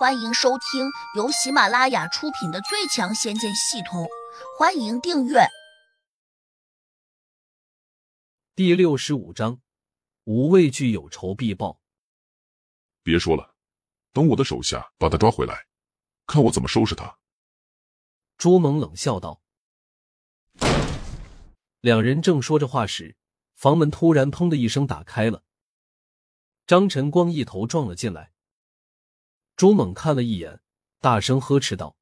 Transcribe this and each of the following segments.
欢迎收听由喜马拉雅出品的《最强仙剑系统》，欢迎订阅。第六十五章，无畏惧有仇必报。别说了，等我的手下把他抓回来，看我怎么收拾他。朱蒙冷笑道。两人正说着话时，房门突然“砰”的一声打开了，张晨光一头撞了进来。朱猛看了一眼，大声呵斥道：“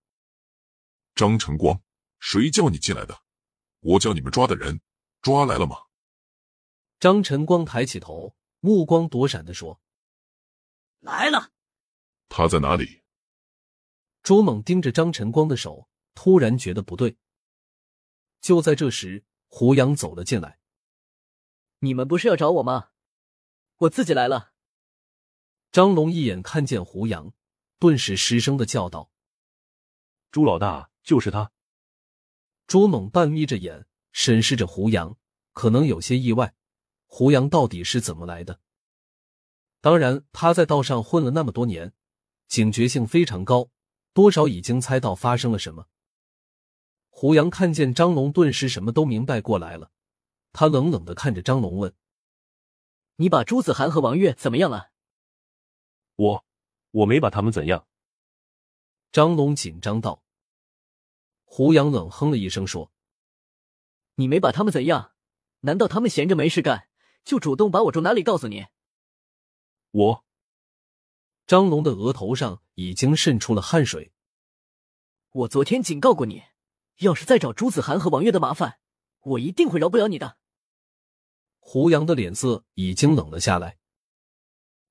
张晨光，谁叫你进来的？我叫你们抓的人，抓来了吗？”张晨光抬起头，目光躲闪的说：“来了。”他在哪里？朱猛盯着张晨光的手，突然觉得不对。就在这时，胡杨走了进来：“你们不是要找我吗？我自己来了。”张龙一眼看见胡杨。顿时失声的叫道：“朱老大，就是他。”朱猛半眯着眼审视着胡杨，可能有些意外，胡杨到底是怎么来的？当然，他在道上混了那么多年，警觉性非常高，多少已经猜到发生了什么。胡杨看见张龙，顿时什么都明白过来了，他冷冷的看着张龙问：“你把朱子涵和王月怎么样了？”我。我没把他们怎样。张龙紧张道。胡杨冷哼了一声说：“你没把他们怎样？难道他们闲着没事干，就主动把我住哪里告诉你？”我。张龙的额头上已经渗出了汗水。我昨天警告过你，要是再找朱子涵和王月的麻烦，我一定会饶不了你的。胡杨的脸色已经冷了下来。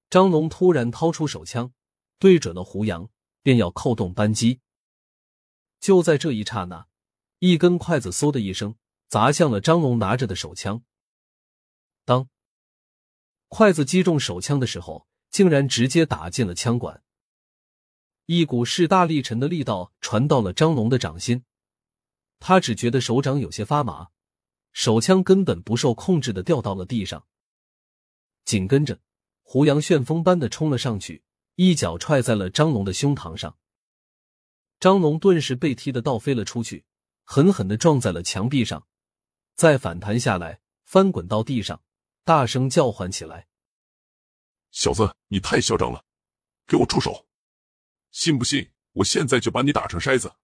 张龙突然掏出手枪。对准了胡杨，便要扣动扳机。就在这一刹那，一根筷子嗖的一声砸向了张龙拿着的手枪。当筷子击中手枪的时候，竟然直接打进了枪管。一股势大力沉的力道传到了张龙的掌心，他只觉得手掌有些发麻，手枪根本不受控制的掉到了地上。紧跟着，胡杨旋风般的冲了上去。一脚踹在了张龙的胸膛上，张龙顿时被踢得倒飞了出去，狠狠的撞在了墙壁上，再反弹下来，翻滚到地上，大声叫唤起来：“小子，你太嚣张了，给我住手！信不信我现在就把你打成筛子？”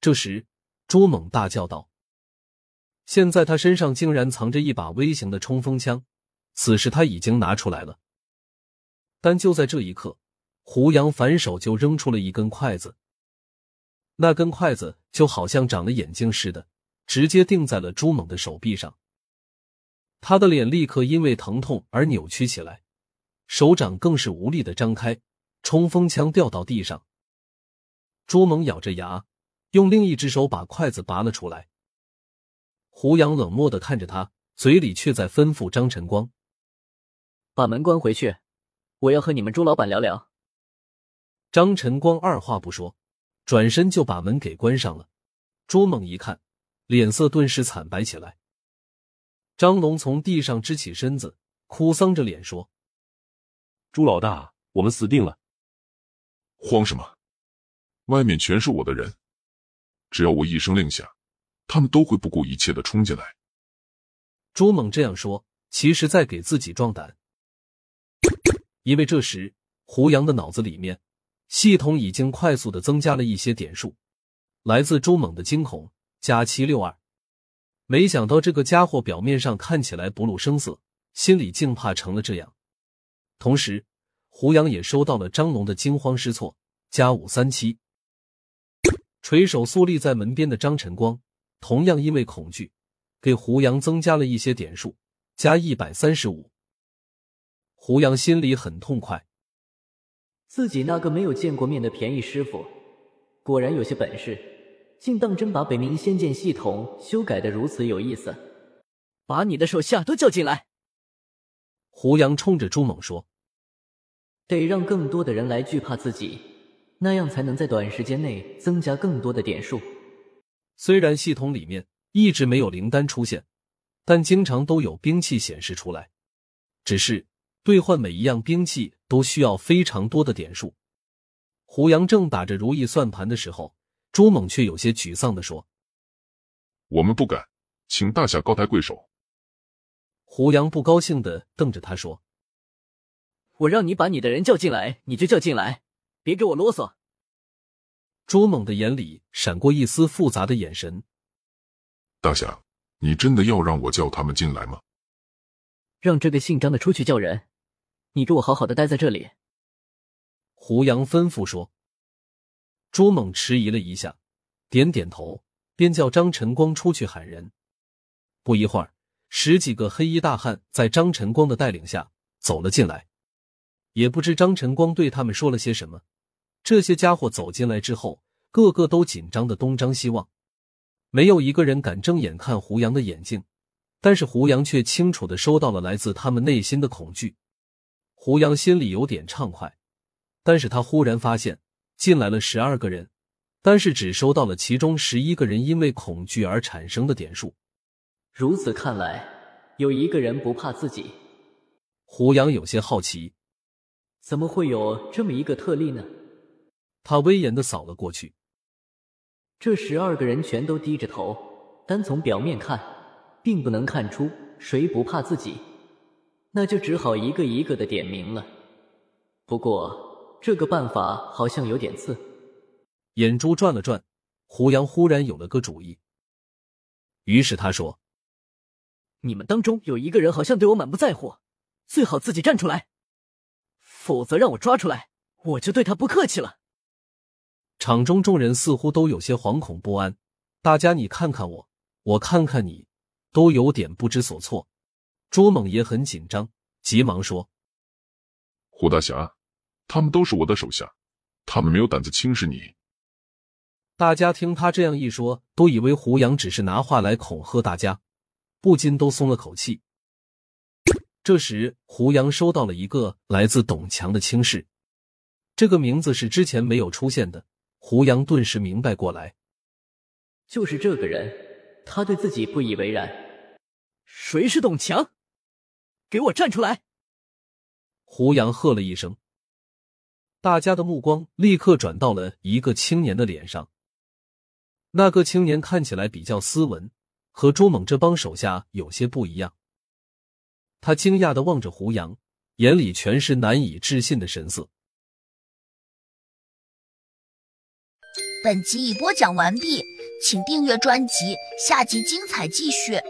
这时，朱猛大叫道：“现在他身上竟然藏着一把微型的冲锋枪，此时他已经拿出来了。”但就在这一刻，胡杨反手就扔出了一根筷子。那根筷子就好像长了眼睛似的，直接钉在了朱猛的手臂上。他的脸立刻因为疼痛而扭曲起来，手掌更是无力的张开，冲锋枪掉到地上。朱猛咬着牙，用另一只手把筷子拔了出来。胡杨冷漠的看着他，嘴里却在吩咐张晨光：“把门关回去。”我要和你们朱老板聊聊。张晨光二话不说，转身就把门给关上了。朱猛一看，脸色顿时惨白起来。张龙从地上支起身子，哭丧着脸说：“朱老大，我们死定了！慌什么？外面全是我的人，只要我一声令下，他们都会不顾一切的冲进来。”朱猛这样说，其实在给自己壮胆。因为这时胡杨的脑子里面，系统已经快速的增加了一些点数，来自朱猛的惊恐加七六二。没想到这个家伙表面上看起来不露声色，心里竟怕成了这样。同时，胡杨也收到了张龙的惊慌失措加五三七。垂手肃立在门边的张晨光，同样因为恐惧，给胡杨增加了一些点数加一百三十五。胡杨心里很痛快，自己那个没有见过面的便宜师傅，果然有些本事，竟当真把北冥仙剑系统修改的如此有意思。把你的手下都叫进来。胡杨冲着朱猛说：“得让更多的人来惧怕自己，那样才能在短时间内增加更多的点数。”虽然系统里面一直没有灵丹出现，但经常都有兵器显示出来，只是。兑换每一样兵器都需要非常多的点数，胡杨正打着如意算盘的时候，朱猛却有些沮丧的说：“我们不敢，请大侠高抬贵手。”胡杨不高兴的瞪着他说：“我让你把你的人叫进来，你就叫进来，别给我啰嗦。”朱猛的眼里闪过一丝复杂的眼神。大侠，你真的要让我叫他们进来吗？让这个姓张的出去叫人，你给我好好的待在这里。”胡杨吩咐说。朱猛迟疑了一下，点点头，便叫张晨光出去喊人。不一会儿，十几个黑衣大汉在张晨光的带领下走了进来。也不知张晨光对他们说了些什么。这些家伙走进来之后，个个都紧张的东张西望，没有一个人敢睁眼看胡杨的眼睛。但是胡杨却清楚的收到了来自他们内心的恐惧。胡杨心里有点畅快，但是他忽然发现进来了十二个人，但是只收到了其中十一个人因为恐惧而产生的点数。如此看来，有一个人不怕自己。胡杨有些好奇，怎么会有这么一个特例呢？他威严的扫了过去，这十二个人全都低着头，单从表面看，并不能看出谁不怕自己，那就只好一个一个的点名了。不过这个办法好像有点次。眼珠转了转，胡杨忽然有了个主意，于是他说：“你们当中有一个人好像对我满不在乎，最好自己站出来，否则让我抓出来，我就对他不客气了。”场中众人似乎都有些惶恐不安，大家你看看我，我看看你，都有点不知所措。朱猛也很紧张，急忙说：“胡大侠，他们都是我的手下，他们没有胆子轻视你。”大家听他这样一说，都以为胡杨只是拿话来恐吓大家，不禁都松了口气。这时，胡杨收到了一个来自董强的轻视，这个名字是之前没有出现的。胡杨顿时明白过来，就是这个人，他对自己不以为然。谁是董强？给我站出来！胡杨喝了一声，大家的目光立刻转到了一个青年的脸上。那个青年看起来比较斯文，和朱猛这帮手下有些不一样。他惊讶的望着胡杨，眼里全是难以置信的神色。本集已播讲完毕，请订阅专辑，下集精彩继续。